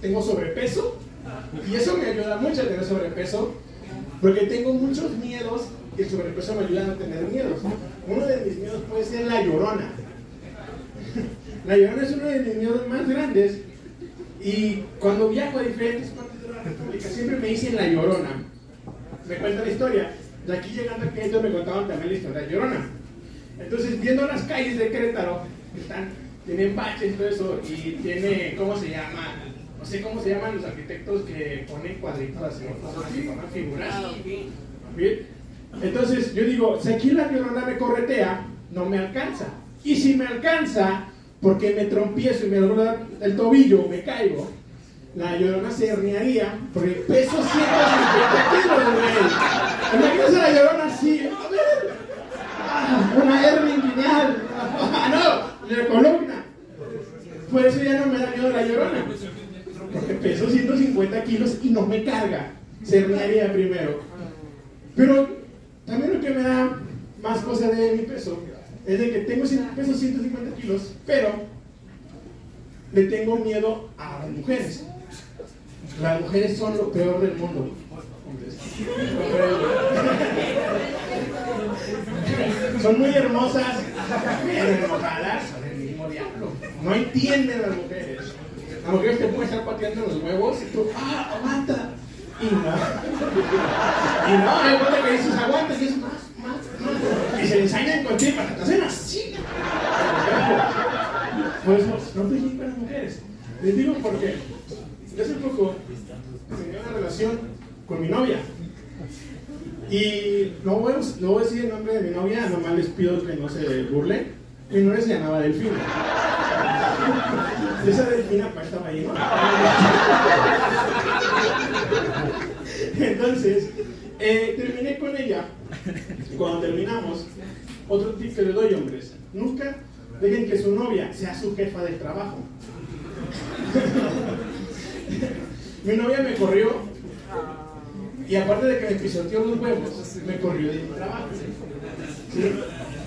Tengo sobrepeso. Y eso me ayuda mucho a tener sobrepeso. Porque tengo muchos miedos y el sobrepeso me ayuda a no tener miedos. Uno de mis miedos puede ser la llorona. La llorona es uno de mis miedos más grandes. Y cuando viajo a diferentes partes de la República, siempre me dicen la llorona. Me cuentan la historia. De aquí llegando a Querétaro me contaban también la historia de la llorona. Entonces, viendo las calles de Querétaro, están, tienen baches y todo eso, y tiene, ¿cómo se llama? No sé cómo se llaman los arquitectos que ponen cuadritos así, forman figuras. ¿Bien? Entonces, yo digo, si aquí la llorona me corretea, no me alcanza. Y si me alcanza, porque me trompiezo y me dobla el tobillo, me caigo, la llorona se herniaría, porque peso 150 kilos, güey. Imagínense la llorona así, a ver, ah, una hernia inguinal, ah, no, la columna. Por eso ya no me da miedo la llorona, porque peso 150 kilos y no me carga, se primero. Pero también lo que me da más cosa de mi peso es de que tengo peso 150 kilos, pero le tengo miedo a las mujeres. Las mujeres son lo peor del mundo. Son muy hermosas, pero enojadas No entienden las mujeres. Las mujeres te pueden estar pateando los huevos y tú, ¡ah, aguanta! Y no. Y no, hay cuenta que dices, aguanta, y es más, más, más. Y se ensañan contigo para que así. Por eso, no te con las mujeres. Les digo porque hace poco tenía una relación con mi novia. Y no voy, a, no voy a decir el nombre de mi novia, nomás les pido que no se burlen. Novia se llamaba Delfina. Esa Delfina pues estaba ahí. Entonces, eh, terminé con ella. Cuando terminamos, otro tip que le doy, hombres, nunca dejen que su novia sea su jefa del trabajo. Mi novia me corrió y aparte de que me pisoteó los huevos, me corrió de mi trabajo.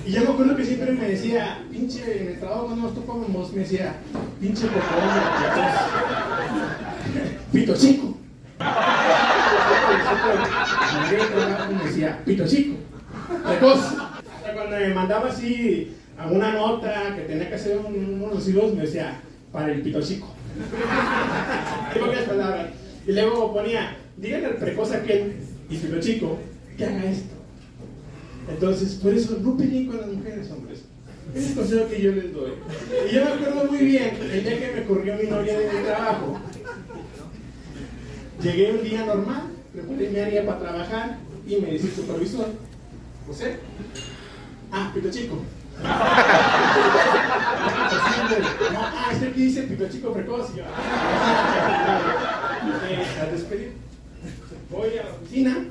Y yo me acuerdo que siempre me decía, pinche, en el trabajo cuando nos topábamos, me decía, pinche cocón, pito chico. me decía, pito chico. Cuando me mandaba así alguna nota que tenía que hacer unos recibos, me decía, para el pito chico. Y luego ponía, díganle al precoz aquel y pito chico que haga esto. Entonces, por eso no peleen con las mujeres, hombres. Es el consejo que yo les doy. Y yo me acuerdo muy bien, el día que me corrió mi novia de mi trabajo, llegué un día normal, preparé mi área para trabajar y me dice el supervisor, José, ah, pito chico. ah, este aquí dice pito chico precoz. Y yo. Voy a la oficina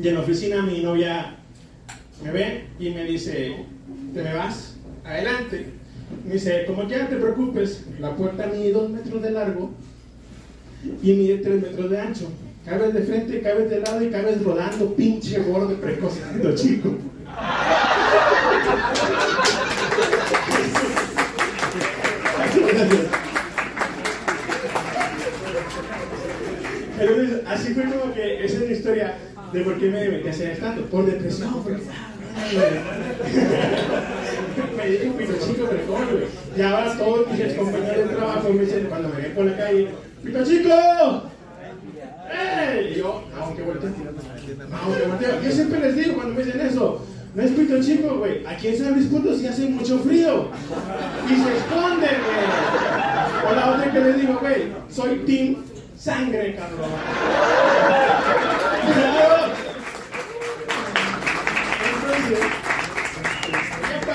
y en la oficina mi novia me ve y me dice, ¿te me vas? Adelante. Me dice, como ya te preocupes, la puerta mide dos metros de largo y mide tres metros de ancho. Cabes de frente, cabes de lado y cabes rodando, pinche gordo precoz, chico. Entonces, así fue como que esa es la historia de por qué me metí a hacer estando. Por depresión. Me dije pito chico, pero ¿cómo, güey? Y ahora todos mis compañeros de trabajo me dicen, cuando me ven por la calle, ¡Pito chico! ¡Eh! Y yo, aunque volteo, aunque volteo. Yo siempre les digo cuando me dicen eso, no es pito chico, güey. Aquí en San Luis Potosí hace mucho frío. Y se esconden, güey. O la otra que les digo, güey, soy team sangre, cabrón.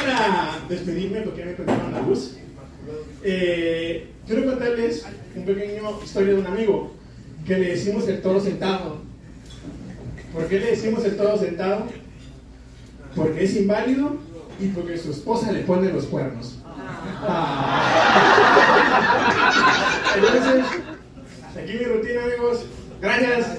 Para despedirme, porque me contaron la luz, eh, quiero contarles un pequeño historia de un amigo que le decimos el toro sentado. ¿Por qué le decimos el toro sentado? Porque es inválido y porque su esposa le pone los cuernos. Ah. Entonces, aquí mi rutina, amigos. Gracias.